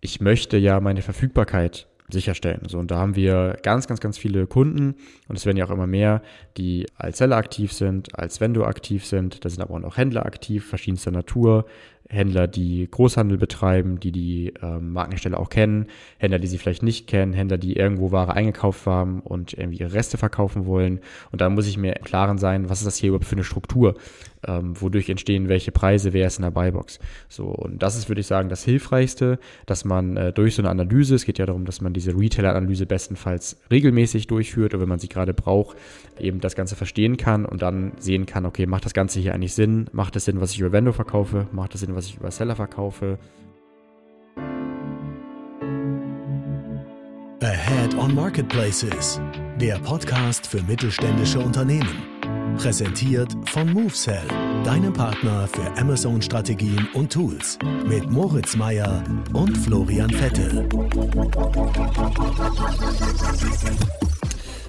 ich möchte ja meine Verfügbarkeit sicherstellen. So, und da haben wir ganz, ganz, ganz viele Kunden und es werden ja auch immer mehr, die als Seller aktiv sind, als Vendor aktiv sind. Da sind aber auch noch Händler aktiv, verschiedenster Natur. Händler, die Großhandel betreiben, die die ähm, Markenhersteller auch kennen, Händler, die sie vielleicht nicht kennen, Händler, die irgendwo Ware eingekauft haben und irgendwie ihre Reste verkaufen wollen. Und da muss ich mir im Klaren sein, was ist das hier überhaupt für eine Struktur? ähm, wodurch entstehen welche Preise, wer ist in der Buybox. So, und das ist, würde ich sagen, das Hilfreichste, dass man äh, durch so eine Analyse, es geht ja darum, dass man diese Retailer-Analyse bestenfalls regelmäßig durchführt oder wenn man sie gerade braucht, eben das Ganze verstehen kann und dann sehen kann, okay, macht das Ganze hier eigentlich Sinn? Macht es Sinn, was ich über Vendor verkaufe? Macht es Sinn, was ich über Seller verkaufe? Ahead on Marketplaces, der Podcast für mittelständische Unternehmen. Präsentiert von MoveSell, deinem Partner für Amazon-Strategien und Tools. Mit Moritz Meyer und Florian Vettel.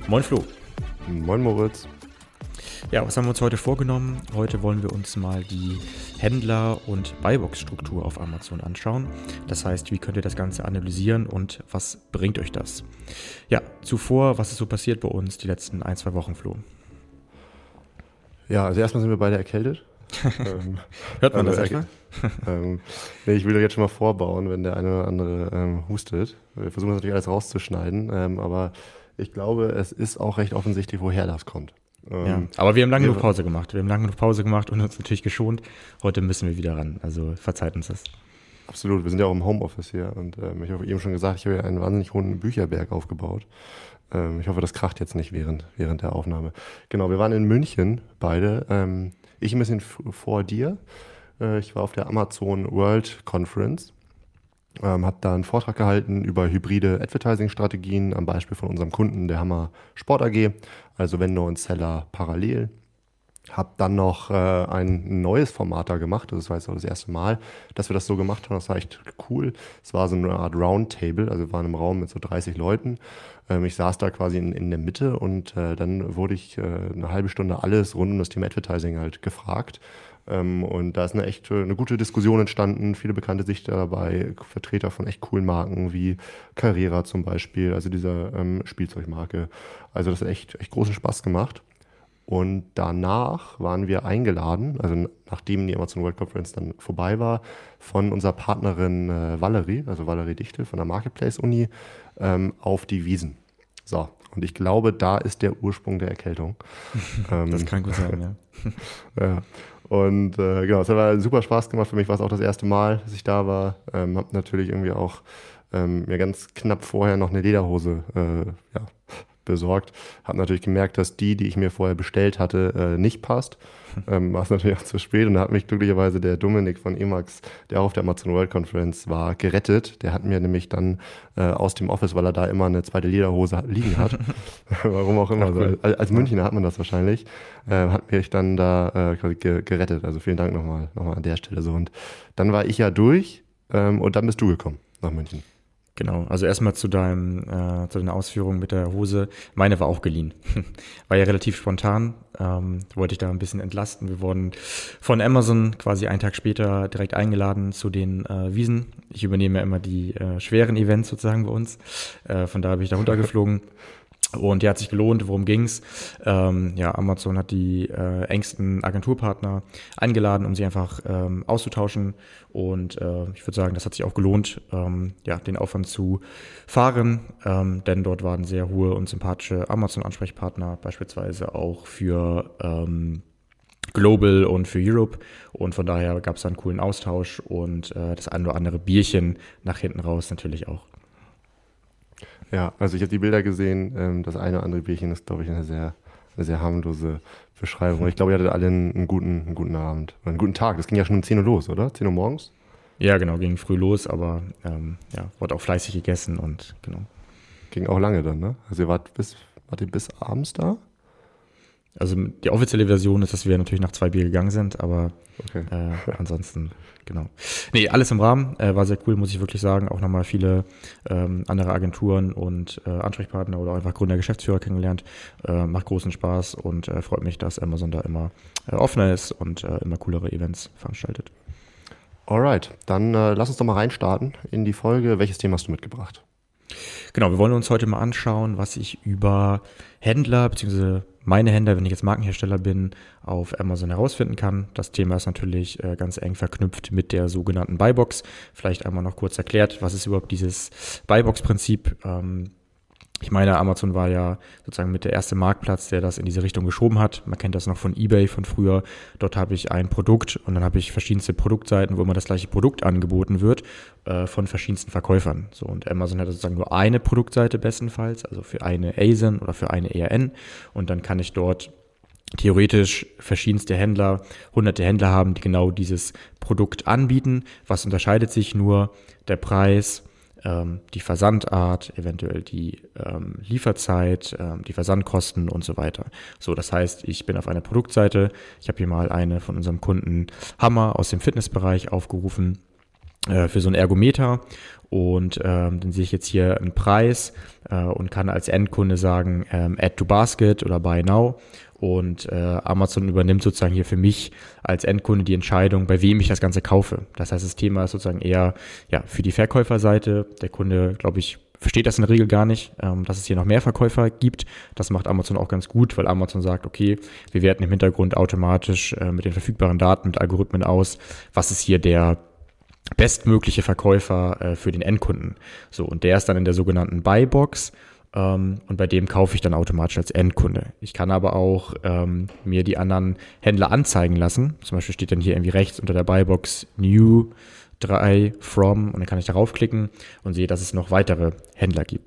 Moin Flo. Moin Moritz. Ja, was haben wir uns heute vorgenommen? Heute wollen wir uns mal die Händler- und Buybox-Struktur auf Amazon anschauen. Das heißt, wie könnt ihr das Ganze analysieren und was bringt euch das? Ja, zuvor, was ist so passiert bei uns die letzten ein, zwei Wochen, Flo? Ja, also erstmal sind wir beide erkältet. ähm, Hört man also das erstmal? ähm, nee, ich will jetzt schon mal vorbauen, wenn der eine oder andere ähm, hustet. Wir versuchen das natürlich alles rauszuschneiden, ähm, aber ich glaube, es ist auch recht offensichtlich, woher das kommt. Ähm, ja, aber wir haben lange genug Pause gemacht. Wir haben lange genug Pause gemacht und uns natürlich geschont. Heute müssen wir wieder ran. Also verzeiht uns das. Absolut. Wir sind ja auch im Homeoffice hier und ähm, ich habe eben schon gesagt, ich habe ja einen wahnsinnig hohen Bücherberg aufgebaut. Ähm, ich hoffe, das kracht jetzt nicht während, während der Aufnahme. Genau, wir waren in München beide. Ähm, ich ein bisschen vor dir. Äh, ich war auf der Amazon World Conference. Ähm, habe da einen Vortrag gehalten über hybride Advertising-Strategien am Beispiel von unserem Kunden, der Hammer Sport AG, also Vendor und Seller parallel. Habe dann noch äh, ein neues Format da gemacht. Das war jetzt auch das erste Mal, dass wir das so gemacht haben. Das war echt cool. Es war so eine Art Roundtable. Also wir waren im Raum mit so 30 Leuten ähm, ich saß da quasi in, in der Mitte und äh, dann wurde ich äh, eine halbe Stunde alles rund um das Thema Advertising halt gefragt. Ähm, und da ist eine echt eine gute Diskussion entstanden, viele bekannte Sichter dabei, Vertreter von echt coolen Marken wie Carrera zum Beispiel, also dieser ähm, Spielzeugmarke. Also das hat echt, echt großen Spaß gemacht. Und danach waren wir eingeladen, also nachdem die Amazon World Conference dann vorbei war, von unserer Partnerin äh, Valerie, also Valerie Dichtel von der Marketplace Uni, ähm, auf die Wiesen. So, und ich glaube, da ist der Ursprung der Erkältung. das kann gut sein, ja. ja. Und äh, genau, es hat super Spaß gemacht. Für mich war es auch das erste Mal, dass ich da war. Ähm, hab natürlich irgendwie auch ähm, mir ganz knapp vorher noch eine Lederhose äh, ja, besorgt. Habe natürlich gemerkt, dass die, die ich mir vorher bestellt hatte, äh, nicht passt. Ähm, war es natürlich auch zu spät und da hat mich glücklicherweise der Dominik von Emax, der auch auf der Amazon World Conference war, gerettet. Der hat mir nämlich dann äh, aus dem Office, weil er da immer eine zweite Lederhose liegen hat, warum auch immer, cool. so, als, Münchner hat man das wahrscheinlich, äh, hat mich dann da äh, gerettet. Also vielen Dank nochmal, nochmal an der Stelle so. Und dann war ich ja durch ähm, und dann bist du gekommen nach München. Genau, also erstmal zu deinem, äh, zu den Ausführungen mit der Hose. Meine war auch geliehen. war ja relativ spontan. Ähm, wollte ich da ein bisschen entlasten. Wir wurden von Amazon quasi einen Tag später direkt eingeladen zu den äh, Wiesen. Ich übernehme ja immer die äh, schweren Events sozusagen bei uns. Äh, von da bin ich da runtergeflogen. Und die hat sich gelohnt. Worum ging's? Ähm, ja, Amazon hat die äh, engsten Agenturpartner eingeladen, um sie einfach ähm, auszutauschen. Und äh, ich würde sagen, das hat sich auch gelohnt, ähm, ja, den Aufwand zu fahren, ähm, denn dort waren sehr hohe und sympathische Amazon-Ansprechpartner, beispielsweise auch für ähm, Global und für Europe. Und von daher gab es einen coolen Austausch und äh, das ein oder andere Bierchen nach hinten raus natürlich auch. Ja, also ich habe die Bilder gesehen. Ähm, das eine oder andere Bierchen ist, glaube ich, eine sehr, eine sehr harmlose Beschreibung. Ich glaube, ihr hattet alle einen, einen, guten, einen guten Abend. Einen guten Tag. Das ging ja schon um 10 Uhr los, oder? 10 Uhr morgens? Ja, genau, ging früh los, aber ähm, ja, wurde auch fleißig gegessen und genau. Ging auch lange dann, ne? Also ihr wart bis, wart ihr bis abends da? Also die offizielle Version ist, dass wir natürlich nach zwei Bier gegangen sind, aber okay. äh, ansonsten, genau. Nee, alles im Rahmen, äh, war sehr cool, muss ich wirklich sagen. Auch nochmal viele ähm, andere Agenturen und äh, Ansprechpartner oder einfach Gründer, Geschäftsführer kennengelernt. Äh, macht großen Spaß und äh, freut mich, dass Amazon da immer äh, offener ist und immer coolere Events veranstaltet. Alright, dann lass uns doch mal reinstarten in die Folge. Welches Thema hast du mitgebracht? Genau, wir wollen uns heute mal anschauen, was ich über Händler bzw. meine Händler, wenn ich jetzt Markenhersteller bin, auf Amazon herausfinden kann. Das Thema ist natürlich äh, ganz eng verknüpft mit der sogenannten Buybox. Vielleicht einmal noch kurz erklärt, was ist überhaupt dieses Buybox-Prinzip? Ähm, ich meine, Amazon war ja sozusagen mit der erste Marktplatz, der das in diese Richtung geschoben hat. Man kennt das noch von eBay von früher. Dort habe ich ein Produkt und dann habe ich verschiedenste Produktseiten, wo immer das gleiche Produkt angeboten wird äh, von verschiedensten Verkäufern. So und Amazon hat sozusagen nur eine Produktseite bestenfalls, also für eine ASIN oder für eine ERN und dann kann ich dort theoretisch verschiedenste Händler, hunderte Händler haben, die genau dieses Produkt anbieten. Was unterscheidet sich nur? Der Preis, ähm, die Versandart, eventuell die ähm, Lieferzeit, ähm, die Versandkosten und so weiter. So, das heißt, ich bin auf einer Produktseite. Ich habe hier mal eine von unserem Kunden Hammer aus dem Fitnessbereich aufgerufen äh, für so ein Ergometer und ähm, dann sehe ich jetzt hier einen Preis äh, und kann als Endkunde sagen ähm, Add to Basket oder Buy Now und äh, Amazon übernimmt sozusagen hier für mich als Endkunde die Entscheidung, bei wem ich das Ganze kaufe. Das heißt, das Thema ist sozusagen eher ja, für die Verkäuferseite. Der Kunde, glaube ich, versteht das in der Regel gar nicht, ähm, dass es hier noch mehr Verkäufer gibt. Das macht Amazon auch ganz gut, weil Amazon sagt, okay, wir werten im Hintergrund automatisch äh, mit den verfügbaren Daten, mit Algorithmen aus, was ist hier der bestmögliche Verkäufer äh, für den Endkunden. So, und der ist dann in der sogenannten Buybox und bei dem kaufe ich dann automatisch als Endkunde. Ich kann aber auch ähm, mir die anderen Händler anzeigen lassen. Zum Beispiel steht dann hier irgendwie rechts unter der Buybox New 3 From und dann kann ich darauf klicken und sehe, dass es noch weitere Händler gibt.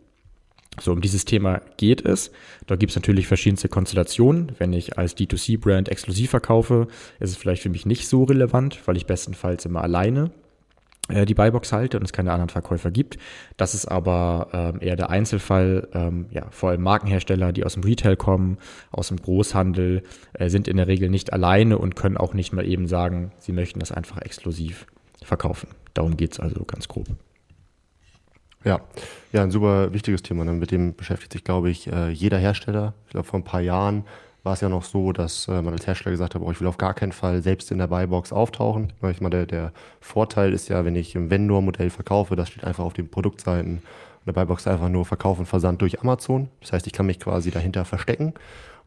So, um dieses Thema geht es. Da gibt es natürlich verschiedenste Konstellationen. Wenn ich als D2C-Brand exklusiv verkaufe, ist es vielleicht für mich nicht so relevant, weil ich bestenfalls immer alleine die Buybox halte und es keine anderen Verkäufer gibt. Das ist aber ähm, eher der Einzelfall. Ähm, ja, vor allem Markenhersteller, die aus dem Retail kommen, aus dem Großhandel, äh, sind in der Regel nicht alleine und können auch nicht mal eben sagen, sie möchten das einfach exklusiv verkaufen. Darum geht es also ganz grob. Ja, ja, ein super wichtiges Thema. Mit dem beschäftigt sich, glaube ich, äh, jeder Hersteller. Ich glaube, vor ein paar Jahren war es ja noch so, dass äh, man als Hersteller gesagt hat, oh, ich will auf gar keinen Fall selbst in der Buybox auftauchen. Ich meine, der, der Vorteil ist ja, wenn ich im Vendor-Modell verkaufe, das steht einfach auf den Produktseiten und der Buybox einfach nur Verkauf und Versand durch Amazon. Das heißt, ich kann mich quasi dahinter verstecken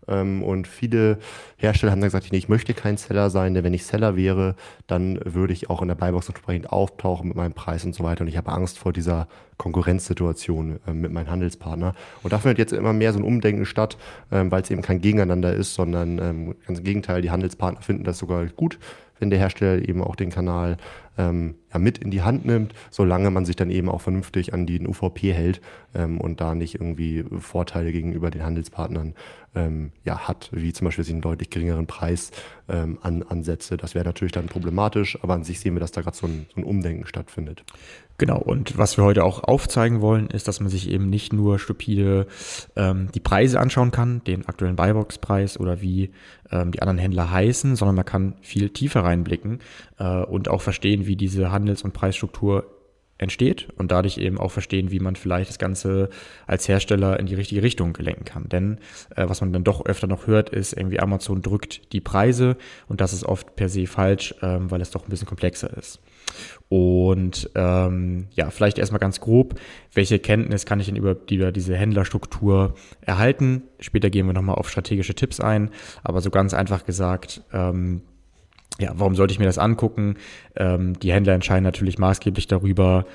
und viele Hersteller haben dann gesagt, ich möchte kein Seller sein, denn wenn ich Seller wäre, dann würde ich auch in der Buybox entsprechend auftauchen mit meinem Preis und so weiter. Und ich habe Angst vor dieser Konkurrenzsituation äh, mit meinem Handelspartner. Und da findet jetzt immer mehr so ein Umdenken statt, ähm, weil es eben kein Gegeneinander ist, sondern ähm, ganz im Gegenteil, die Handelspartner finden das sogar gut, wenn der Hersteller eben auch den Kanal ähm, ja, mit in die Hand nimmt, solange man sich dann eben auch vernünftig an den UVP hält ähm, und da nicht irgendwie Vorteile gegenüber den Handelspartnern ähm, ja, hat, wie zum Beispiel einen deutlich geringeren Preis ähm, an, ansetze. Das wäre natürlich dann problematisch, aber an sich sehen wir, dass da gerade so ein, so ein Umdenken stattfindet. Genau, und was wir heute auch aufzeigen wollen, ist, dass man sich eben nicht nur stupide ähm, die Preise anschauen kann, den aktuellen Buybox-Preis oder wie ähm, die anderen Händler heißen, sondern man kann viel tiefer reinblicken äh, und auch verstehen, wie diese Handels- und Preisstruktur entsteht und dadurch eben auch verstehen, wie man vielleicht das Ganze als Hersteller in die richtige Richtung lenken kann. Denn äh, was man dann doch öfter noch hört, ist irgendwie Amazon drückt die Preise und das ist oft per se falsch, ähm, weil es doch ein bisschen komplexer ist. Und ähm, ja, vielleicht erstmal ganz grob, welche Kenntnis kann ich denn über, über diese Händlerstruktur erhalten? Später gehen wir nochmal auf strategische Tipps ein, aber so ganz einfach gesagt, ähm, ja, warum sollte ich mir das angucken? Ähm, die Händler entscheiden natürlich maßgeblich darüber,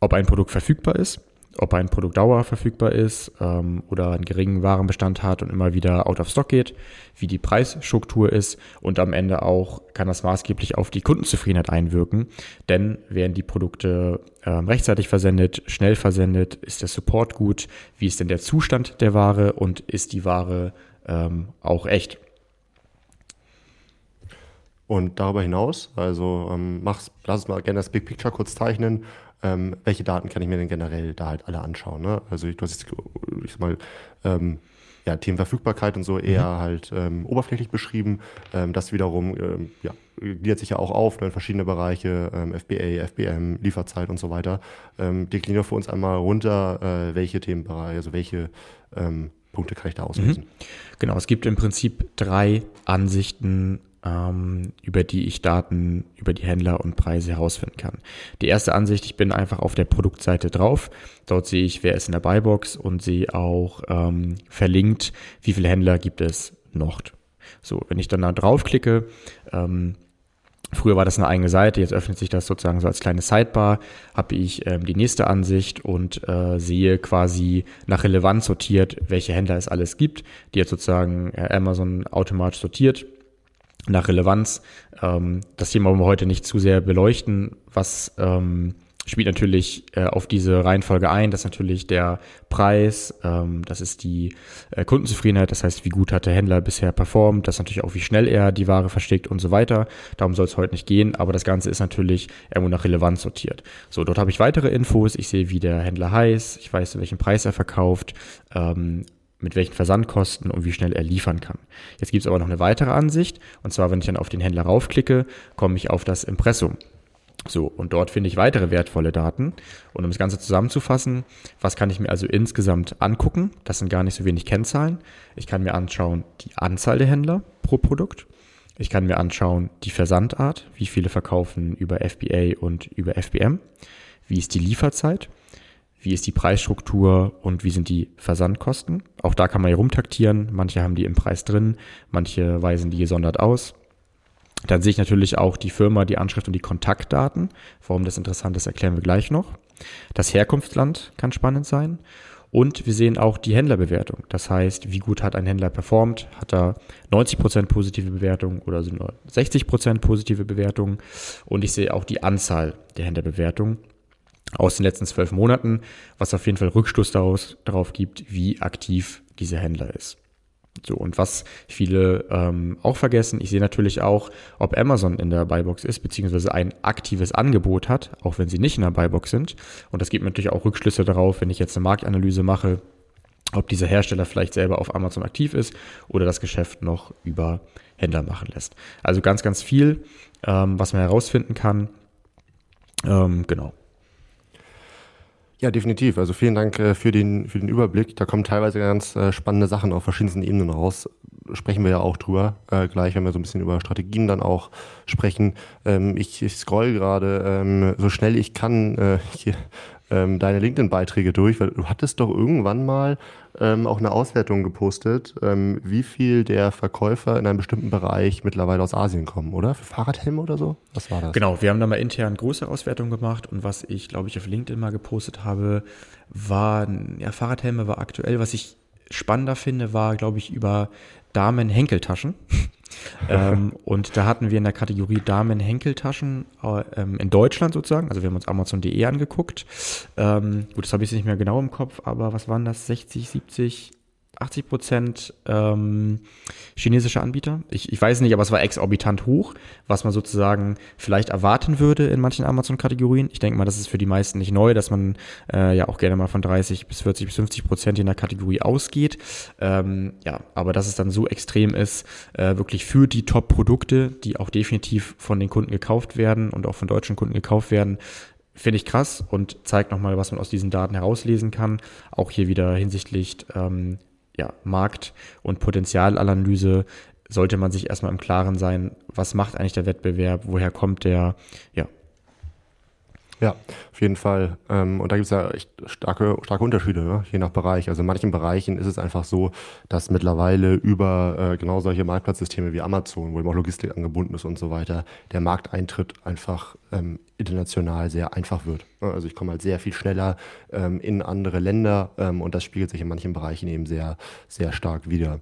ob ein Produkt verfügbar ist, ob ein Produkt Dauer verfügbar ist ähm, oder einen geringen Warenbestand hat und immer wieder out of stock geht, wie die Preisstruktur ist und am Ende auch kann das maßgeblich auf die Kundenzufriedenheit einwirken, denn werden die Produkte ähm, rechtzeitig versendet, schnell versendet, ist der Support gut, wie ist denn der Zustand der Ware und ist die Ware ähm, auch echt? Und darüber hinaus, also ähm, mach's, lass uns mal gerne das Big Picture kurz zeichnen. Ähm, welche Daten kann ich mir denn generell da halt alle anschauen? Ne? Also ich, du hast jetzt, ich sag mal, ähm, ja, Themen Verfügbarkeit und so eher mhm. halt ähm, oberflächlich beschrieben. Ähm, das wiederum ähm, ja, gliedert sich ja auch auf ne, in verschiedene Bereiche, ähm, FBA, FBM, Lieferzeit und so weiter. Ähm, dekliniere für uns einmal runter, äh, welche Themenbereiche, also welche ähm, Punkte kann ich da auslösen. Mhm. Genau, es gibt im Prinzip drei Ansichten über die ich Daten über die Händler und Preise herausfinden kann. Die erste Ansicht, ich bin einfach auf der Produktseite drauf. Dort sehe ich, wer ist in der Buybox und sehe auch ähm, verlinkt, wie viele Händler gibt es noch. So, wenn ich dann da draufklicke, ähm, Früher war das eine eigene Seite, jetzt öffnet sich das sozusagen so als kleine Sidebar, habe ich ähm, die nächste Ansicht und äh, sehe quasi nach Relevanz sortiert, welche Händler es alles gibt, die jetzt sozusagen äh, Amazon automatisch sortiert nach Relevanz. Ähm, das Thema wollen wir heute nicht zu sehr beleuchten, was ähm, spielt natürlich äh, auf diese Reihenfolge ein. Das ist natürlich der Preis, ähm, das ist die äh, Kundenzufriedenheit, das heißt, wie gut hat der Händler bisher performt, das ist natürlich auch, wie schnell er die Ware versteckt und so weiter. Darum soll es heute nicht gehen, aber das Ganze ist natürlich irgendwo nach Relevanz sortiert. So, dort habe ich weitere Infos. Ich sehe, wie der Händler heißt, ich weiß, welchen Preis er verkauft, ähm, mit welchen Versandkosten und wie schnell er liefern kann. Jetzt gibt es aber noch eine weitere Ansicht, und zwar, wenn ich dann auf den Händler raufklicke, komme ich auf das Impressum. So, und dort finde ich weitere wertvolle Daten. Und um das Ganze zusammenzufassen, was kann ich mir also insgesamt angucken? Das sind gar nicht so wenig Kennzahlen. Ich kann mir anschauen die Anzahl der Händler pro Produkt. Ich kann mir anschauen die Versandart, wie viele verkaufen über FBA und über FBM. Wie ist die Lieferzeit? Wie ist die Preisstruktur und wie sind die Versandkosten? Auch da kann man hier rumtaktieren. Manche haben die im Preis drin, manche weisen die gesondert aus. Dann sehe ich natürlich auch die Firma, die Anschrift und die Kontaktdaten. Warum das interessant ist, erklären wir gleich noch. Das Herkunftsland kann spannend sein. Und wir sehen auch die Händlerbewertung. Das heißt, wie gut hat ein Händler performt? Hat er 90% positive Bewertung oder sind nur 60% positive Bewertung? Und ich sehe auch die Anzahl der Händlerbewertung aus den letzten zwölf Monaten, was auf jeden Fall Rückschluss daraus, darauf gibt, wie aktiv dieser Händler ist. So, und was viele ähm, auch vergessen, ich sehe natürlich auch, ob Amazon in der Buybox ist, beziehungsweise ein aktives Angebot hat, auch wenn sie nicht in der Buybox sind. Und das gibt natürlich auch Rückschlüsse darauf, wenn ich jetzt eine Marktanalyse mache, ob dieser Hersteller vielleicht selber auf Amazon aktiv ist oder das Geschäft noch über Händler machen lässt. Also ganz, ganz viel, ähm, was man herausfinden kann. Ähm, genau. Ja, definitiv. Also vielen Dank äh, für, den, für den Überblick. Da kommen teilweise ganz äh, spannende Sachen auf verschiedensten Ebenen raus. Sprechen wir ja auch drüber äh, gleich, wenn wir so ein bisschen über Strategien dann auch sprechen. Ähm, ich, ich scroll gerade ähm, so schnell ich kann äh, hier ähm, deine LinkedIn-Beiträge durch, weil du hattest doch irgendwann mal ähm, auch eine Auswertung gepostet, ähm, wie viel der Verkäufer in einem bestimmten Bereich mittlerweile aus Asien kommen, oder? Für Fahrradhelme oder so? Was war das? Genau, wir haben da mal intern große Auswertung gemacht und was ich, glaube ich, auf LinkedIn mal gepostet habe, war, ja, Fahrradhelme war aktuell, was ich spannender finde, war, glaube ich, über Damen-Henkeltaschen. Ähm, und da hatten wir in der Kategorie Damen-Henkeltaschen äh, ähm, in Deutschland sozusagen, also wir haben uns Amazon.de angeguckt. Ähm, gut, das habe ich jetzt nicht mehr genau im Kopf, aber was waren das? 60, 70, 80 Prozent ähm, chinesische Anbieter. Ich, ich weiß nicht, aber es war exorbitant hoch, was man sozusagen vielleicht erwarten würde in manchen Amazon-Kategorien. Ich denke mal, das ist für die meisten nicht neu, dass man äh, ja auch gerne mal von 30 bis 40 bis 50 Prozent in der Kategorie ausgeht. Ähm, ja, aber dass es dann so extrem ist, äh, wirklich für die Top-Produkte, die auch definitiv von den Kunden gekauft werden und auch von deutschen Kunden gekauft werden, Finde ich krass und zeigt nochmal, was man aus diesen Daten herauslesen kann. Auch hier wieder hinsichtlich ähm, ja, Markt- und Potenzialanalyse sollte man sich erstmal im Klaren sein, was macht eigentlich der Wettbewerb, woher kommt der, ja. Ja, auf jeden Fall. Ähm, und da gibt es ja echt starke, starke Unterschiede, ne? je nach Bereich. Also in manchen Bereichen ist es einfach so, dass mittlerweile über äh, genau solche Marktplatzsysteme wie Amazon, wo eben auch Logistik angebunden ist und so weiter, der Markteintritt einfach ähm, international sehr einfach wird. Also ich komme halt sehr viel schneller ähm, in andere Länder und das spiegelt sich in manchen Bereichen eben sehr, sehr stark wieder.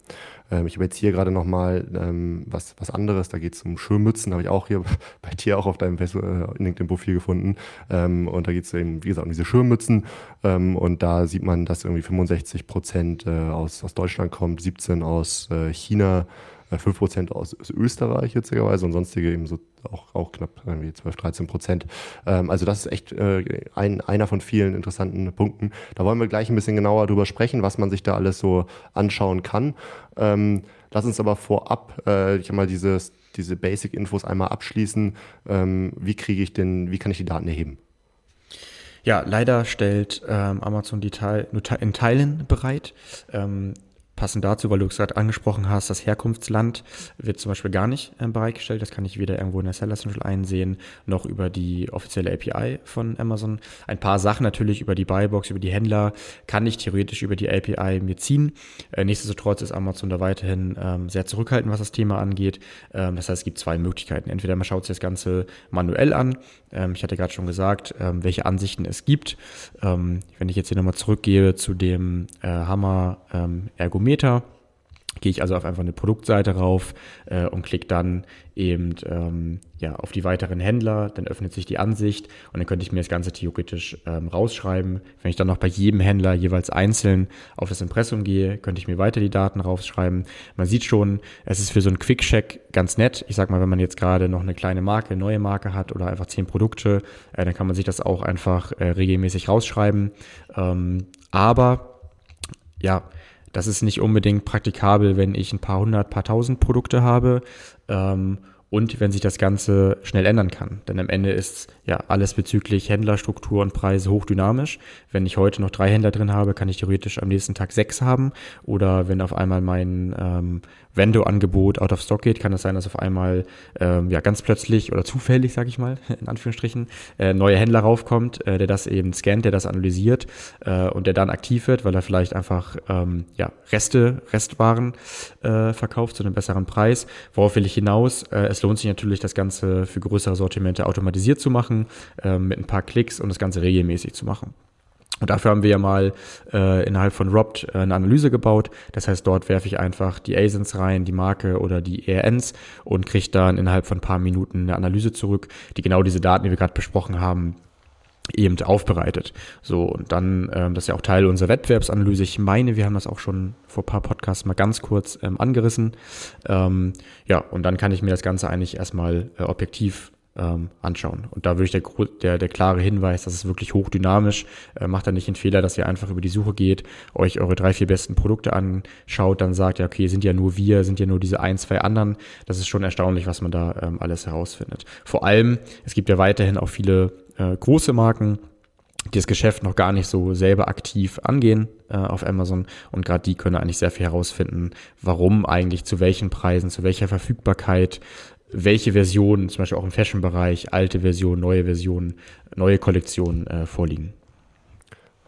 Ähm, ich habe jetzt hier gerade nochmal ähm, was, was anderes, da geht es um Schirmmützen, habe ich auch hier bei dir auch auf deinem äh, LinkedIn-Profil gefunden. Ähm, und da geht es eben, wie gesagt, um diese Schirmmützen. Ähm, und da sieht man, dass irgendwie 65 Prozent äh, aus, aus Deutschland kommt, 17 aus äh, China, 5% äh, aus, Österreich witzigerweise und sonstige eben so auch, auch knapp irgendwie 12, 13 Prozent. Ähm, also das ist echt äh, ein, einer von vielen interessanten Punkten. Da wollen wir gleich ein bisschen genauer drüber sprechen, was man sich da alles so anschauen kann. Ähm, lass uns aber vorab, äh, ich habe mal dieses, diese Basic-Infos einmal abschließen. Ähm, wie kriege ich denn, wie kann ich die Daten erheben? Ja, leider stellt ähm, Amazon die Teil, nur in Teilen bereit. Ähm, passend dazu, weil du es gerade angesprochen hast, das Herkunftsland wird zum Beispiel gar nicht äh, bereitgestellt. Das kann ich weder irgendwo in der Seller Central einsehen, noch über die offizielle API von Amazon. Ein paar Sachen natürlich über die Buybox, über die Händler kann ich theoretisch über die API mir ziehen. Äh, nichtsdestotrotz ist Amazon da weiterhin ähm, sehr zurückhaltend, was das Thema angeht. Ähm, das heißt, es gibt zwei Möglichkeiten. Entweder man schaut sich das Ganze manuell an. Ähm, ich hatte gerade schon gesagt, ähm, welche Ansichten es gibt. Ähm, wenn ich jetzt hier nochmal zurückgehe zu dem äh, Hammer ähm, Ergometer, gehe ich also auf einfach eine Produktseite rauf äh, und klicke dann eben ähm, ja, auf die weiteren Händler, dann öffnet sich die Ansicht und dann könnte ich mir das Ganze theoretisch ähm, rausschreiben. Wenn ich dann noch bei jedem Händler jeweils einzeln auf das Impressum gehe, könnte ich mir weiter die Daten rausschreiben. Man sieht schon, es ist für so einen Quick-Check ganz nett. Ich sag mal, wenn man jetzt gerade noch eine kleine Marke, neue Marke hat oder einfach zehn Produkte, äh, dann kann man sich das auch einfach äh, regelmäßig rausschreiben. Ähm, aber ja, das ist nicht unbedingt praktikabel, wenn ich ein paar hundert, paar tausend Produkte habe. Ähm, und wenn sich das Ganze schnell ändern kann. Denn am Ende ist ja alles bezüglich Händlerstruktur und Preise hochdynamisch. Wenn ich heute noch drei Händler drin habe, kann ich theoretisch am nächsten Tag sechs haben. Oder wenn auf einmal mein ähm, Vendo-Angebot out of stock geht, kann es sein, dass auf einmal ähm, ja ganz plötzlich oder zufällig, sage ich mal, in Anführungsstrichen, äh, neuer Händler raufkommt, äh, der das eben scannt, der das analysiert äh, und der dann aktiv wird, weil er vielleicht einfach ähm, ja, Reste, Restwaren äh, verkauft zu einem besseren Preis. Worauf will ich hinaus? Äh, es lohnt sich natürlich, das Ganze für größere Sortimente automatisiert zu machen, äh, mit ein paar Klicks und das Ganze regelmäßig zu machen. Und dafür haben wir ja mal äh, innerhalb von Robt äh, eine Analyse gebaut. Das heißt, dort werfe ich einfach die ASINs rein, die Marke oder die ERNs und kriege dann innerhalb von ein paar Minuten eine Analyse zurück, die genau diese Daten, die wir gerade besprochen haben, eben aufbereitet. So, und dann, ähm, das ist ja auch Teil unserer Wettbewerbsanalyse. Ich meine, wir haben das auch schon vor paar Podcasts mal ganz kurz ähm, angerissen. Ähm, ja, und dann kann ich mir das Ganze eigentlich erstmal äh, objektiv ähm, anschauen. Und da würde ich der, der, der klare Hinweis, das ist wirklich hochdynamisch. Äh, macht da nicht den Fehler, dass ihr einfach über die Suche geht, euch eure drei, vier besten Produkte anschaut, dann sagt, ja, okay, sind ja nur wir, sind ja nur diese ein, zwei anderen. Das ist schon erstaunlich, was man da ähm, alles herausfindet. Vor allem, es gibt ja weiterhin auch viele äh, große Marken, die das Geschäft noch gar nicht so selber aktiv angehen äh, auf Amazon und gerade die können eigentlich sehr viel herausfinden, warum eigentlich zu welchen Preisen, zu welcher Verfügbarkeit welche Versionen, zum Beispiel auch im Fashion-Bereich, alte Versionen, neue Versionen, neue Kollektionen äh, vorliegen.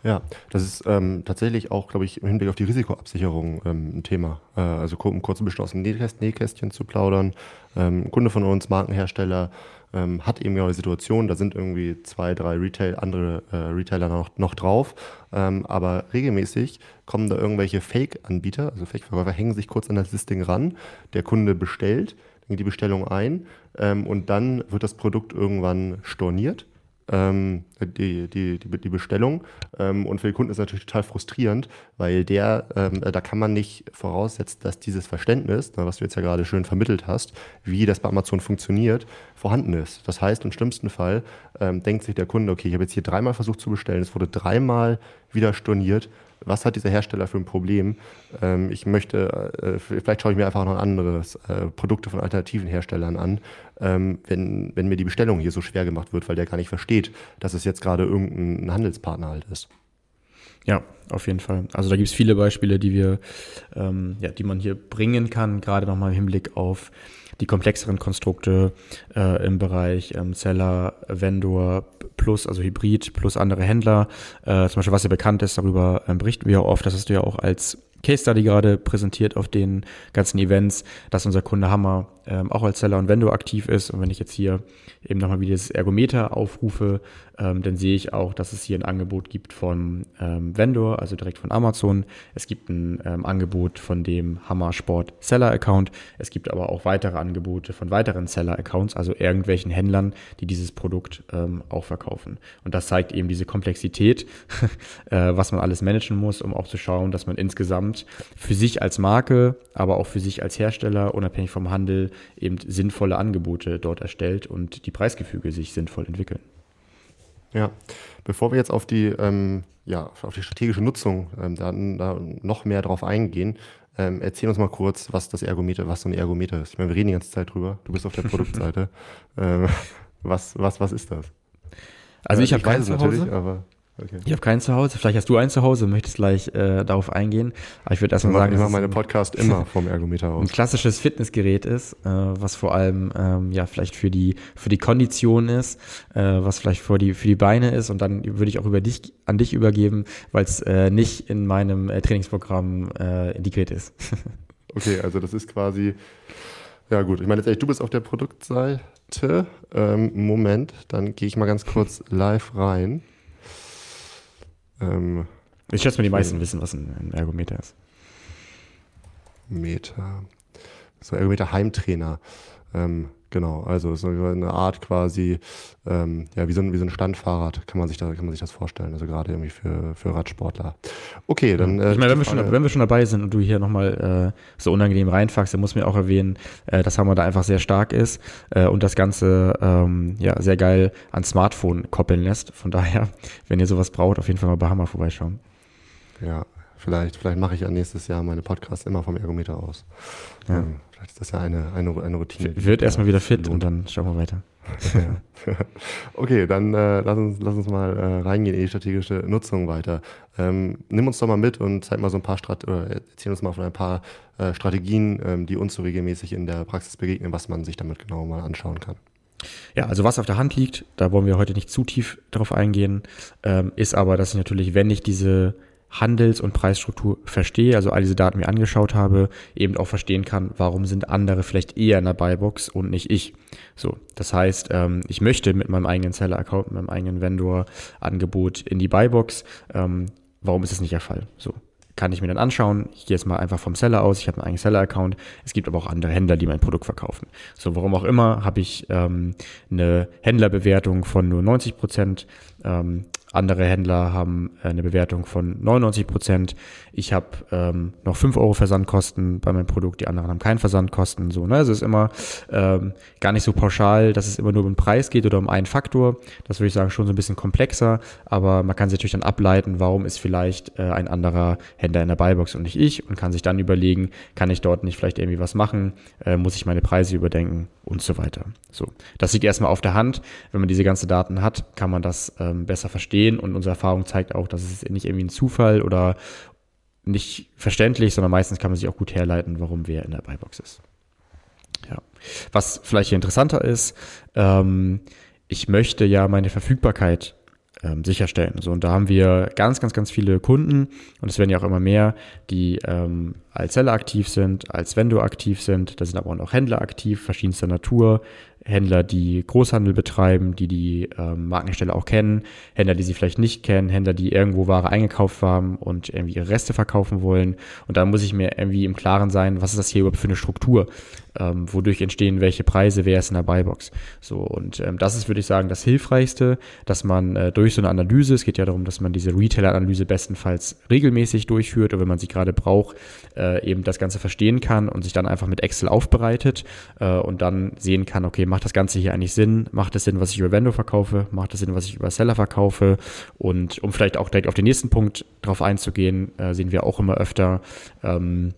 Ja, das ist ähm, tatsächlich auch, glaube ich, im Hinblick auf die Risikoabsicherung ähm, ein Thema. Äh, also um kurz ein bisschen aus dem Nähkästchen zu plaudern. Ähm, ein Kunde von uns, Markenhersteller, ähm, hat eben genau die Situation, da sind irgendwie zwei, drei Retail, andere äh, Retailer noch, noch drauf, ähm, aber regelmäßig kommen da irgendwelche Fake-Anbieter, also Fake-Verkäufer, hängen sich kurz an das Listing ran, der Kunde bestellt, dann geht die Bestellung ein ähm, und dann wird das Produkt irgendwann storniert. Ähm, die, die, die, die Bestellung. Ähm, und für den Kunden ist es natürlich total frustrierend, weil der, ähm, da kann man nicht voraussetzen, dass dieses Verständnis, was du jetzt ja gerade schön vermittelt hast, wie das bei Amazon funktioniert, vorhanden ist. Das heißt, im schlimmsten Fall ähm, denkt sich der Kunde, okay, ich habe jetzt hier dreimal versucht zu bestellen, es wurde dreimal wieder storniert was hat dieser Hersteller für ein Problem? Ähm, ich möchte, äh, vielleicht schaue ich mir einfach noch anderes äh, Produkte von alternativen Herstellern an, ähm, wenn, wenn mir die Bestellung hier so schwer gemacht wird, weil der gar nicht versteht, dass es jetzt gerade irgendein Handelspartner halt ist. Ja, auf jeden Fall. Also da gibt es viele Beispiele, die wir, ähm, ja, die man hier bringen kann, gerade nochmal im Hinblick auf die komplexeren Konstrukte äh, im Bereich ähm, Seller, Vendor plus, also Hybrid plus andere Händler. Äh, zum Beispiel, was ja bekannt ist, darüber ähm, berichten wir auch oft. Das hast du ja auch als Case Study gerade präsentiert auf den ganzen Events, dass unser Kunde Hammer ähm, auch als Seller und Vendor aktiv ist. Und wenn ich jetzt hier eben nochmal wieder das Ergometer aufrufe, ähm, dann sehe ich auch, dass es hier ein Angebot gibt von ähm, Vendor, also direkt von Amazon. Es gibt ein ähm, Angebot von dem Hammer Sport Seller Account. Es gibt aber auch weitere Angebote von weiteren Seller Accounts, also irgendwelchen Händlern, die dieses Produkt ähm, auch verkaufen. Und das zeigt eben diese Komplexität, äh, was man alles managen muss, um auch zu schauen, dass man insgesamt für sich als Marke, aber auch für sich als Hersteller, unabhängig vom Handel, eben sinnvolle Angebote dort erstellt und die Preisgefüge sich sinnvoll entwickeln. Ja, bevor wir jetzt auf die, ähm, ja, auf die strategische Nutzung ähm, da, da, noch mehr drauf eingehen, ähm, erzähl uns mal kurz, was das Ergometer, was so ein Ergometer ist. Ich meine, wir reden die ganze Zeit drüber. Du bist auf der Produktseite. ähm, was, was, was ist das? Also ich, habe weiß es natürlich, aber Okay. Ich habe keinen zu Hause. Vielleicht hast du einen zu Hause und möchtest gleich äh, darauf eingehen. Aber ich würde erstmal sagen, ich mache meine Podcast immer vom Ergometer aus. Ein klassisches Fitnessgerät ist, äh, was vor allem ähm, ja vielleicht für die für die Kondition ist, äh, was vielleicht für die für die Beine ist. Und dann würde ich auch über dich an dich übergeben, weil es äh, nicht in meinem äh, Trainingsprogramm äh, integriert ist. okay, also das ist quasi ja gut. Ich meine jetzt echt, du bist auf der Produktseite. Ähm, Moment, dann gehe ich mal ganz kurz live rein. Ähm, ich schätze mal, die meisten wissen, was ein, ein Ergometer ist. Meter. So Ergometer Heimtrainer. Ähm, genau, also so eine Art quasi, ähm, ja, wie so, ein, wie so ein Standfahrrad, kann man sich da, kann man sich das vorstellen. Also gerade irgendwie für, für Radsportler. Okay, dann. Äh, ich meine, wenn wir, schon, wenn wir schon dabei sind und du hier nochmal äh, so unangenehm reinfachst, dann muss mir auch erwähnen, äh, dass Hammer da einfach sehr stark ist äh, und das Ganze ähm, ja sehr geil ans Smartphone koppeln lässt. Von daher, wenn ihr sowas braucht, auf jeden Fall mal bei Hammer vorbeischauen. Ja, vielleicht, vielleicht mache ich ja nächstes Jahr meine Podcasts immer vom Ergometer aus. Ja. Ähm, vielleicht ist das ja eine, eine, eine Routine. Wird erstmal wieder fit und dann schauen wir weiter. okay, dann äh, lass, uns, lass uns mal äh, reingehen in die strategische Nutzung weiter. Ähm, nimm uns doch mal mit und zeig mal so ein paar Strat oder erzähl uns mal von ein paar äh, Strategien, ähm, die uns so regelmäßig in der Praxis begegnen, was man sich damit genau mal anschauen kann. Ja, also was auf der Hand liegt, da wollen wir heute nicht zu tief drauf eingehen, ähm, ist aber, dass ich natürlich, wenn ich diese Handels- und Preisstruktur verstehe, also all diese Daten mir angeschaut habe, eben auch verstehen kann, warum sind andere vielleicht eher in der Buybox und nicht ich. So, das heißt, ähm, ich möchte mit meinem eigenen Seller-Account, mit meinem eigenen Vendor-Angebot in die Buybox. Ähm, warum ist das nicht der Fall? So, kann ich mir dann anschauen. Ich gehe jetzt mal einfach vom Seller aus. Ich habe einen eigenen Seller-Account. Es gibt aber auch andere Händler, die mein Produkt verkaufen. So, warum auch immer, habe ich ähm, eine Händlerbewertung von nur 90 Prozent. Ähm, andere Händler haben äh, eine Bewertung von 99 Prozent. Ich habe ähm, noch 5 Euro Versandkosten bei meinem Produkt, die anderen haben keine Versandkosten. So, ne? Es ist immer ähm, gar nicht so pauschal, dass es immer nur um den Preis geht oder um einen Faktor. Das würde ich sagen, schon so ein bisschen komplexer, aber man kann sich natürlich dann ableiten, warum ist vielleicht äh, ein anderer Händler in der Buybox und nicht ich und kann sich dann überlegen, kann ich dort nicht vielleicht irgendwie was machen, äh, muss ich meine Preise überdenken und so weiter. So, das liegt erstmal auf der Hand. Wenn man diese ganzen Daten hat, kann man das ähm, besser verstehen und unsere Erfahrung zeigt auch, dass es nicht irgendwie ein Zufall oder nicht verständlich, sondern meistens kann man sich auch gut herleiten, warum wer in der Buybox ist. Ja. Was vielleicht hier interessanter ist, ähm, ich möchte ja meine Verfügbarkeit ähm, sicherstellen. So, und da haben wir ganz, ganz, ganz viele Kunden und es werden ja auch immer mehr, die ähm, als Seller aktiv sind, als Vendor aktiv sind. Da sind aber auch Händler aktiv, verschiedenster Natur, Händler, die Großhandel betreiben, die die ähm, Markenstelle auch kennen, Händler, die sie vielleicht nicht kennen, Händler, die irgendwo Ware eingekauft haben und irgendwie ihre Reste verkaufen wollen. Und da muss ich mir irgendwie im Klaren sein, was ist das hier überhaupt für eine Struktur? Ähm, wodurch entstehen welche Preise, wer ist in der Buybox? So, und ähm, das ist, würde ich sagen, das Hilfreichste, dass man äh, durch so eine Analyse, es geht ja darum, dass man diese Retailer-Analyse bestenfalls regelmäßig durchführt oder wenn man sie gerade braucht, äh, eben das Ganze verstehen kann und sich dann einfach mit Excel aufbereitet äh, und dann sehen kann, okay, macht das Ganze hier eigentlich Sinn? Macht es Sinn, was ich über Vendor verkaufe? Macht es Sinn, was ich über Seller verkaufe? Und um vielleicht auch direkt auf den nächsten Punkt drauf einzugehen, äh, sehen wir auch immer öfter, ähm,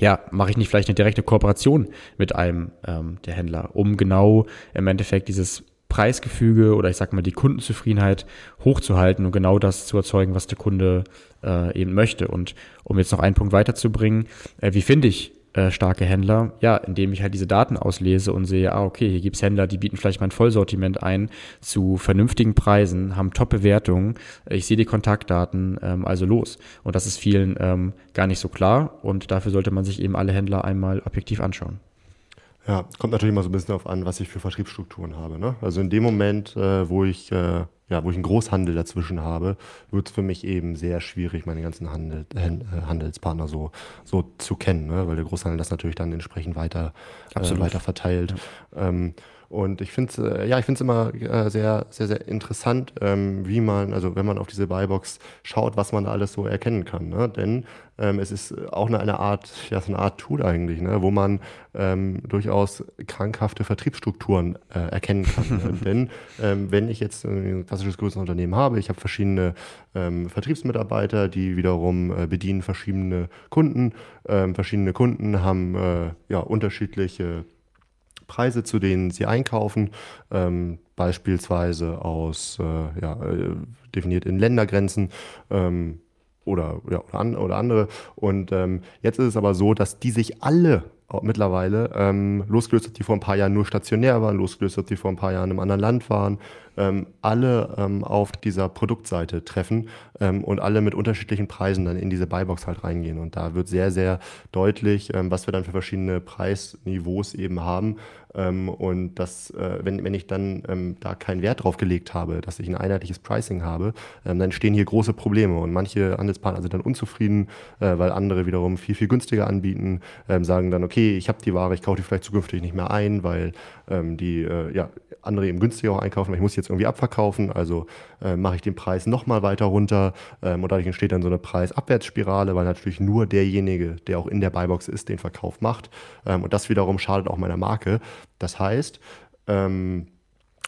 ja, mache ich nicht vielleicht eine direkte Kooperation mit einem ähm, der Händler, um genau im Endeffekt dieses Preisgefüge oder ich sag mal die Kundenzufriedenheit hochzuhalten und genau das zu erzeugen, was der Kunde äh, eben möchte. Und um jetzt noch einen Punkt weiterzubringen, äh, wie finde ich äh, starke Händler, ja, indem ich halt diese Daten auslese und sehe, ah, okay, hier gibt's Händler, die bieten vielleicht mein Vollsortiment ein zu vernünftigen Preisen, haben Top-Bewertungen, ich sehe die Kontaktdaten, ähm, also los. Und das ist vielen ähm, gar nicht so klar und dafür sollte man sich eben alle Händler einmal objektiv anschauen. Ja, kommt natürlich immer so ein bisschen darauf an, was ich für Vertriebsstrukturen habe. Ne? Also in dem Moment, äh, wo ich äh, ja, wo ich einen Großhandel dazwischen habe, wird es für mich eben sehr schwierig, meine ganzen Handel, äh, Handelspartner so, so zu kennen, ne? weil der Großhandel das natürlich dann entsprechend weiter, äh, weiter verteilt. Ja. Ähm, und ich finde es äh, ja, ich finde es immer äh, sehr, sehr, sehr interessant, ähm, wie man, also wenn man auf diese Buybox schaut, was man da alles so erkennen kann. Ne? Denn ähm, es ist auch eine, eine Art, ja, so eine Art Tool eigentlich, ne? wo man ähm, durchaus krankhafte Vertriebsstrukturen äh, erkennen kann. Denn ähm, wenn ich jetzt ein klassisches größeres Unternehmen habe, ich habe verschiedene ähm, Vertriebsmitarbeiter, die wiederum äh, bedienen verschiedene Kunden. Ähm, verschiedene Kunden haben äh, ja unterschiedliche Preise, zu denen sie einkaufen. Ähm, beispielsweise aus, äh, ja, äh, definiert in Ländergrenzen. Ähm, oder, ja, oder, an, oder andere. Und ähm, jetzt ist es aber so, dass die sich alle mittlerweile ähm, losgelöst die vor ein paar Jahren nur stationär waren, losgelöst die vor ein paar Jahren im anderen Land waren, ähm, alle ähm, auf dieser Produktseite treffen ähm, und alle mit unterschiedlichen Preisen dann in diese Buybox halt reingehen. Und da wird sehr, sehr deutlich, ähm, was wir dann für verschiedene Preisniveaus eben haben. Ähm, und das, äh, wenn, wenn ich dann ähm, da keinen Wert drauf gelegt habe, dass ich ein einheitliches Pricing habe, ähm, dann stehen hier große Probleme. Und manche Handelspartner sind dann unzufrieden, äh, weil andere wiederum viel, viel günstiger anbieten, ähm, sagen dann, okay, ich habe die Ware, ich kaufe die vielleicht zukünftig nicht mehr ein, weil ähm, die äh, ja, andere eben günstiger auch einkaufen, weil ich muss jetzt irgendwie abverkaufen, also äh, mache ich den Preis nochmal weiter runter ähm, und dadurch entsteht dann so eine Preisabwärtsspirale, weil natürlich nur derjenige, der auch in der Buybox ist, den Verkauf macht und das wiederum schadet auch meiner Marke. Das heißt, ähm,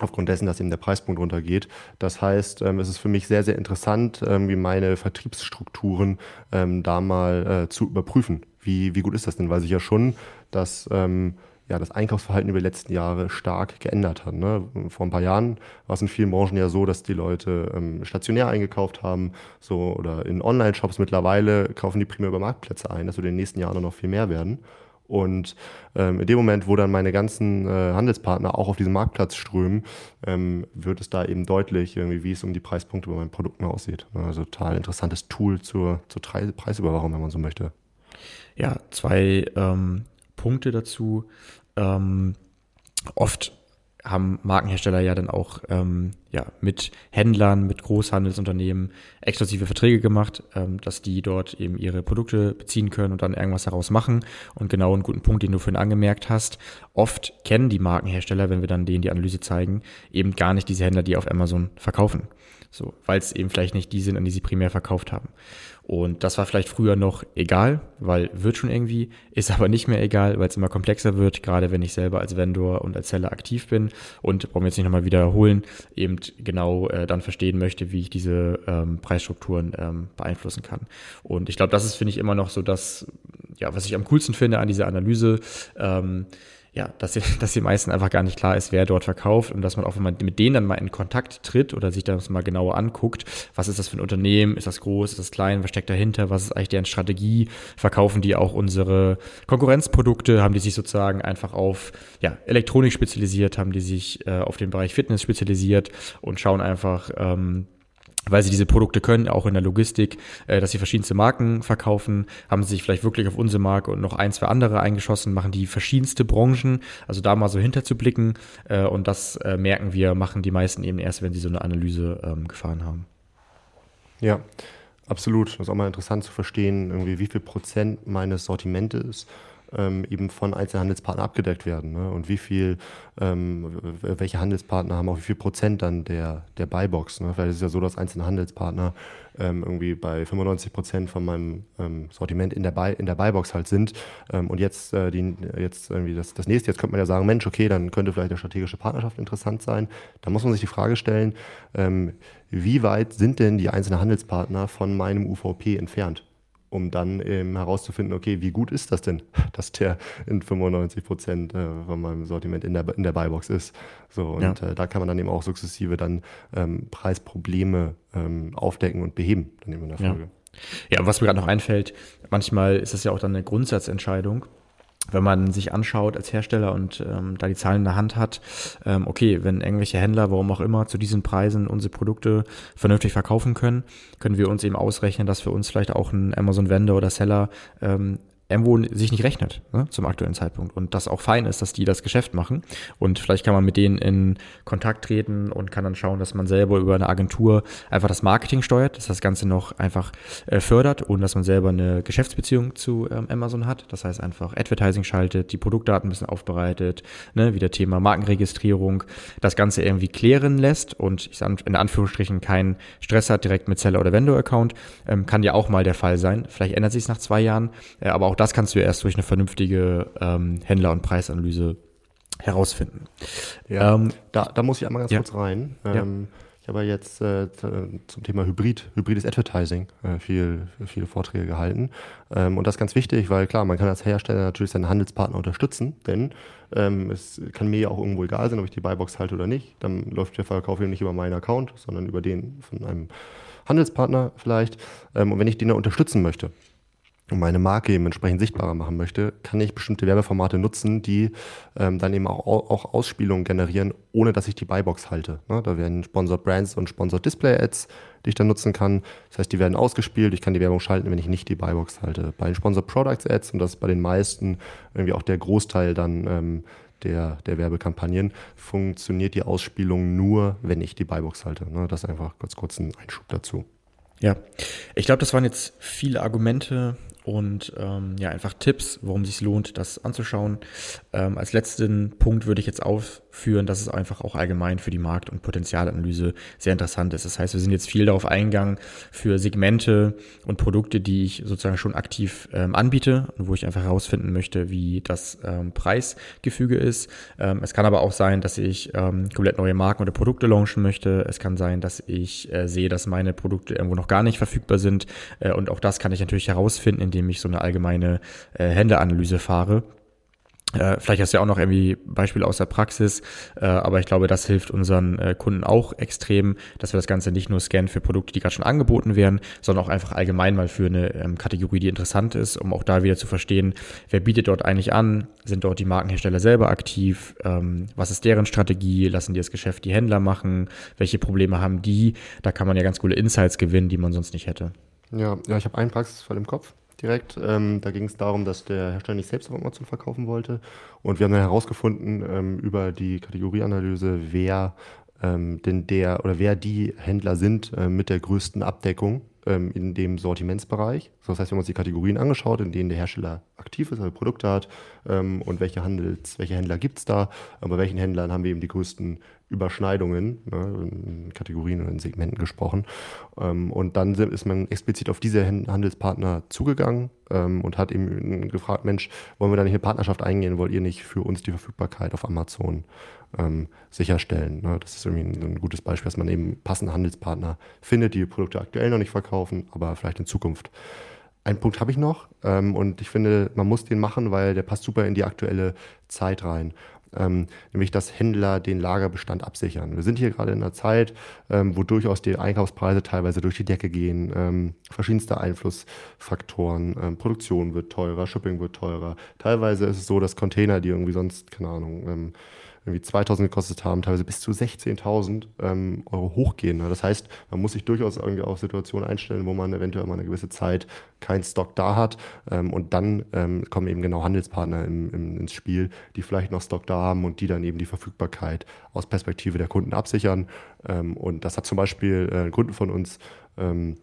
aufgrund dessen, dass eben der Preispunkt runtergeht. Das heißt, ähm, es ist für mich sehr, sehr interessant, ähm, wie meine Vertriebsstrukturen ähm, da mal äh, zu überprüfen. Wie, wie gut ist das denn? Weiß ich ja schon, dass ähm, ja, das Einkaufsverhalten über die letzten Jahre stark geändert hat. Ne? Vor ein paar Jahren war es in vielen Branchen ja so, dass die Leute ähm, stationär eingekauft haben so, oder in Online-Shops. Mittlerweile kaufen die primär über Marktplätze ein. Das wird in den nächsten Jahren noch viel mehr werden. Und ähm, in dem Moment, wo dann meine ganzen äh, Handelspartner auch auf diesen Marktplatz strömen, ähm, wird es da eben deutlich, irgendwie, wie es um die Preispunkte bei meinen Produkten aussieht. Also total interessantes Tool zur, zur Preisüberwachung, wenn man so möchte. Ja, zwei ähm, Punkte dazu. Ähm, oft haben Markenhersteller ja dann auch ähm, ja, mit Händlern, mit Großhandelsunternehmen exklusive Verträge gemacht, ähm, dass die dort eben ihre Produkte beziehen können und dann irgendwas daraus machen. Und genau einen guten Punkt, den du vorhin angemerkt hast, oft kennen die Markenhersteller, wenn wir dann denen die Analyse zeigen, eben gar nicht diese Händler, die auf Amazon verkaufen. So, weil es eben vielleicht nicht die sind, an die sie primär verkauft haben. Und das war vielleicht früher noch egal, weil wird schon irgendwie, ist aber nicht mehr egal, weil es immer komplexer wird, gerade wenn ich selber als Vendor und als Seller aktiv bin und brauchen wir jetzt nicht nochmal wiederholen, eben genau äh, dann verstehen möchte, wie ich diese ähm, Preisstrukturen ähm, beeinflussen kann. Und ich glaube, das ist, finde ich, immer noch so das, ja, was ich am coolsten finde an dieser Analyse. Ähm, ja, dass, dass den meisten einfach gar nicht klar ist, wer dort verkauft und dass man auch, wenn man mit denen dann mal in Kontakt tritt oder sich das mal genauer anguckt, was ist das für ein Unternehmen, ist das groß, ist das klein, was steckt dahinter, was ist eigentlich deren Strategie, verkaufen die auch unsere Konkurrenzprodukte, haben die sich sozusagen einfach auf ja, Elektronik spezialisiert, haben die sich äh, auf den Bereich Fitness spezialisiert und schauen einfach, ähm, weil sie diese Produkte können, auch in der Logistik, äh, dass sie verschiedenste Marken verkaufen, haben sie sich vielleicht wirklich auf unsere Marke und noch ein, zwei andere eingeschossen, machen die verschiedenste Branchen, also da mal so hinterzublicken äh, und das äh, merken wir, machen die meisten eben erst, wenn sie so eine Analyse ähm, gefahren haben. Ja, absolut. Das ist auch mal interessant zu verstehen, irgendwie wie viel Prozent meines Sortimentes ähm, eben von Einzelhandelspartnern abgedeckt werden. Ne? Und wie viel, ähm, welche Handelspartner haben auch wie viel Prozent dann der, der Buybox. Ne? Ist es ja so, dass einzelne Handelspartner ähm, irgendwie bei 95 Prozent von meinem ähm, Sortiment in der, Buy, in der Buybox halt sind. Ähm, und jetzt, äh, die, jetzt irgendwie das, das nächste, jetzt könnte man ja sagen, Mensch, okay, dann könnte vielleicht eine strategische Partnerschaft interessant sein. Da muss man sich die Frage stellen, ähm, wie weit sind denn die einzelnen Handelspartner von meinem UVP entfernt? Um dann eben herauszufinden, okay, wie gut ist das denn, dass der in 95 Prozent äh, von meinem Sortiment in der, in der Buybox ist. So, und ja. äh, da kann man dann eben auch sukzessive dann ähm, Preisprobleme ähm, aufdecken und beheben, dann eben in der Folge. Ja, ja was mir gerade noch einfällt, manchmal ist das ja auch dann eine Grundsatzentscheidung wenn man sich anschaut als Hersteller und ähm, da die Zahlen in der Hand hat, ähm, okay, wenn irgendwelche Händler, warum auch immer, zu diesen Preisen unsere Produkte vernünftig verkaufen können, können wir uns eben ausrechnen, dass für uns vielleicht auch ein Amazon-Vendor oder Seller ähm, irgendwo sich nicht rechnet ne, zum aktuellen Zeitpunkt. Und das auch fein ist, dass die das Geschäft machen. Und vielleicht kann man mit denen in Kontakt treten und kann dann schauen, dass man selber über eine Agentur einfach das Marketing steuert, dass das Ganze noch einfach äh, fördert und dass man selber eine Geschäftsbeziehung zu ähm, Amazon hat, das heißt einfach Advertising schaltet, die Produktdaten ein bisschen aufbereitet, ne, wieder Thema Markenregistrierung, das Ganze irgendwie klären lässt und ich sage in Anführungsstrichen keinen Stress hat direkt mit Seller oder Vendor Account, ähm, kann ja auch mal der Fall sein, vielleicht ändert sich es nach zwei Jahren, äh, aber auch das kannst du erst durch eine vernünftige ähm, Händler- und Preisanalyse herausfinden. Ja, ähm, da, da muss ich einmal ganz ja. kurz rein. Ähm, ja. Ich habe jetzt äh, zum Thema Hybrid, hybrides Advertising äh, viel, viele Vorträge gehalten. Ähm, und das ist ganz wichtig, weil klar, man kann als Hersteller natürlich seinen Handelspartner unterstützen, denn ähm, es kann mir ja auch irgendwo egal sein, ob ich die Buybox halte oder nicht. Dann läuft der Verkauf ja nicht über meinen Account, sondern über den von einem Handelspartner vielleicht. Ähm, und wenn ich den da unterstützen möchte, und meine Marke eben entsprechend sichtbarer machen möchte, kann ich bestimmte Werbeformate nutzen, die ähm, dann eben auch, auch Ausspielungen generieren, ohne dass ich die Buybox halte. Ne? Da werden Sponsored Brands und Sponsored Display Ads, die ich dann nutzen kann. Das heißt, die werden ausgespielt. Ich kann die Werbung schalten, wenn ich nicht die Buybox halte. Bei den Sponsored Products Ads, und das ist bei den meisten irgendwie auch der Großteil dann ähm, der, der Werbekampagnen, funktioniert die Ausspielung nur, wenn ich die Buybox halte. Ne? Das ist einfach kurz, kurz ein Einschub dazu. Ja, ich glaube, das waren jetzt viele Argumente, und ähm, ja, einfach Tipps, warum es sich lohnt, das anzuschauen. Ähm, als letzten Punkt würde ich jetzt aufführen, dass es einfach auch allgemein für die Markt- und Potenzialanalyse sehr interessant ist. Das heißt, wir sind jetzt viel darauf eingegangen für Segmente und Produkte, die ich sozusagen schon aktiv ähm, anbiete und wo ich einfach herausfinden möchte, wie das ähm, Preisgefüge ist. Ähm, es kann aber auch sein, dass ich ähm, komplett neue Marken oder Produkte launchen möchte. Es kann sein, dass ich äh, sehe, dass meine Produkte irgendwo noch gar nicht verfügbar sind. Äh, und auch das kann ich natürlich herausfinden, indem ich so eine allgemeine äh, Händeanalyse fahre. Äh, vielleicht hast du ja auch noch irgendwie Beispiele aus der Praxis, äh, aber ich glaube, das hilft unseren äh, Kunden auch extrem, dass wir das Ganze nicht nur scannen für Produkte, die gerade schon angeboten werden, sondern auch einfach allgemein mal für eine ähm, Kategorie, die interessant ist, um auch da wieder zu verstehen, wer bietet dort eigentlich an, sind dort die Markenhersteller selber aktiv, ähm, was ist deren Strategie, lassen die das Geschäft die Händler machen, welche Probleme haben die, da kann man ja ganz coole Insights gewinnen, die man sonst nicht hätte. Ja, ja ich habe einen Praxisfall im Kopf direkt. Ähm, da ging es darum, dass der Hersteller nicht selbst auf Amazon verkaufen wollte. Und wir haben dann herausgefunden ähm, über die Kategorieanalyse, wer ähm, denn der oder wer die Händler sind äh, mit der größten Abdeckung ähm, in dem Sortimentsbereich. Das heißt, wir haben uns die Kategorien angeschaut, in denen der Hersteller aktiv ist, also Produkte hat ähm, und welche, Handels, welche Händler gibt es da. bei welchen Händlern haben wir eben die größten Überschneidungen, ne, in Kategorien und in Segmenten gesprochen. Ähm, und dann ist man explizit auf diese Handelspartner zugegangen ähm, und hat eben gefragt, Mensch, wollen wir da nicht eine Partnerschaft eingehen? Wollt ihr nicht für uns die Verfügbarkeit auf Amazon ähm, sicherstellen? Ne? Das ist irgendwie ein, gutes Beispiel, dass man eben passende Handelspartner findet, die Produkte aktuell noch nicht verkaufen, aber vielleicht in Zukunft. Ein Punkt habe ich noch ähm, und ich finde, man muss den machen, weil der passt super in die aktuelle Zeit rein ähm, nämlich dass Händler den Lagerbestand absichern. Wir sind hier gerade in einer Zeit, ähm, wo durchaus die Einkaufspreise teilweise durch die Decke gehen, ähm, verschiedenste Einflussfaktoren, ähm, Produktion wird teurer, Shipping wird teurer. Teilweise ist es so, dass Container, die irgendwie sonst, keine Ahnung, ähm, irgendwie 2000 gekostet haben, teilweise bis zu 16.000 ähm, Euro hochgehen. Ne? Das heißt, man muss sich durchaus irgendwie auf Situationen einstellen, wo man eventuell mal eine gewisse Zeit keinen Stock da hat ähm, und dann ähm, kommen eben genau Handelspartner im, im, ins Spiel, die vielleicht noch Stock da haben und die dann eben die Verfügbarkeit aus Perspektive der Kunden absichern. Ähm, und das hat zum Beispiel äh, ein Kunden von uns ähm,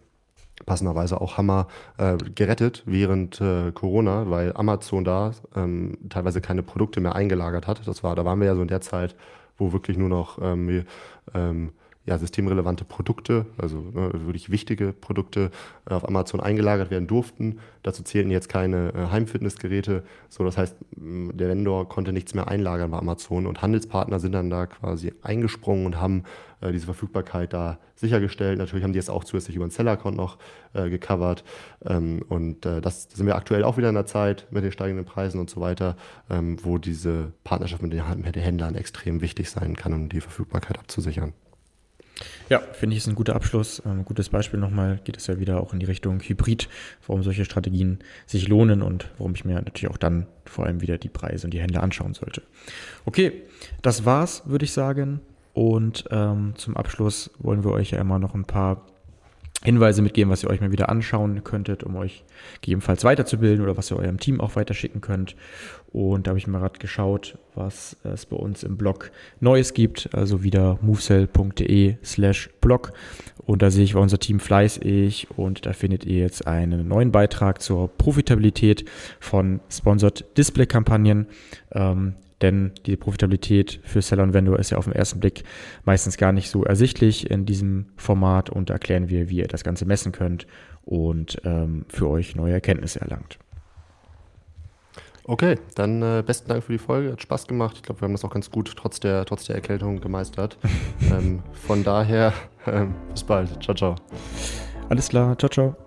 passenderweise auch Hammer äh, gerettet während äh, Corona, weil Amazon da ähm, teilweise keine Produkte mehr eingelagert hat. Das war, da waren wir ja so in der Zeit, wo wirklich nur noch ähm, ähm, ja, systemrelevante Produkte, also ne, wirklich wichtige Produkte äh, auf Amazon eingelagert werden durften. Dazu zählten jetzt keine äh, Heimfitnessgeräte. So, das heißt, der Vendor konnte nichts mehr einlagern bei Amazon und Handelspartner sind dann da quasi eingesprungen und haben äh, diese Verfügbarkeit da sichergestellt. Natürlich haben die es auch zusätzlich über den Seller-Account noch äh, gecovert. Ähm, und äh, das sind wir aktuell auch wieder in der Zeit mit den steigenden Preisen und so weiter, ähm, wo diese Partnerschaft mit den, mit den Händlern extrem wichtig sein kann, um die Verfügbarkeit abzusichern. Ja, finde ich, ist ein guter Abschluss. Ähm, gutes Beispiel nochmal geht es ja wieder auch in die Richtung Hybrid, warum solche Strategien sich lohnen und warum ich mir natürlich auch dann vor allem wieder die Preise und die Händler anschauen sollte. Okay, das war's, würde ich sagen. Und ähm, zum Abschluss wollen wir euch ja immer noch ein paar Hinweise mitgeben, was ihr euch mal wieder anschauen könntet, um euch gegebenenfalls weiterzubilden oder was ihr eurem Team auch weiterschicken könnt. Und da habe ich mal gerade geschaut, was es bei uns im Blog Neues gibt, also wieder movesell.de slash blog. Und da sehe ich, unser Team fleißig und da findet ihr jetzt einen neuen Beitrag zur Profitabilität von Sponsored Display-Kampagnen. Ähm, denn die Profitabilität für Seller und Vendor ist ja auf den ersten Blick meistens gar nicht so ersichtlich in diesem Format und da erklären wir, wie ihr das Ganze messen könnt und ähm, für euch neue Erkenntnisse erlangt. Okay, dann äh, besten Dank für die Folge. Hat Spaß gemacht. Ich glaube, wir haben das auch ganz gut trotz der, trotz der Erkältung gemeistert. ähm, von daher, ähm, bis bald. Ciao, ciao. Alles klar. Ciao, ciao.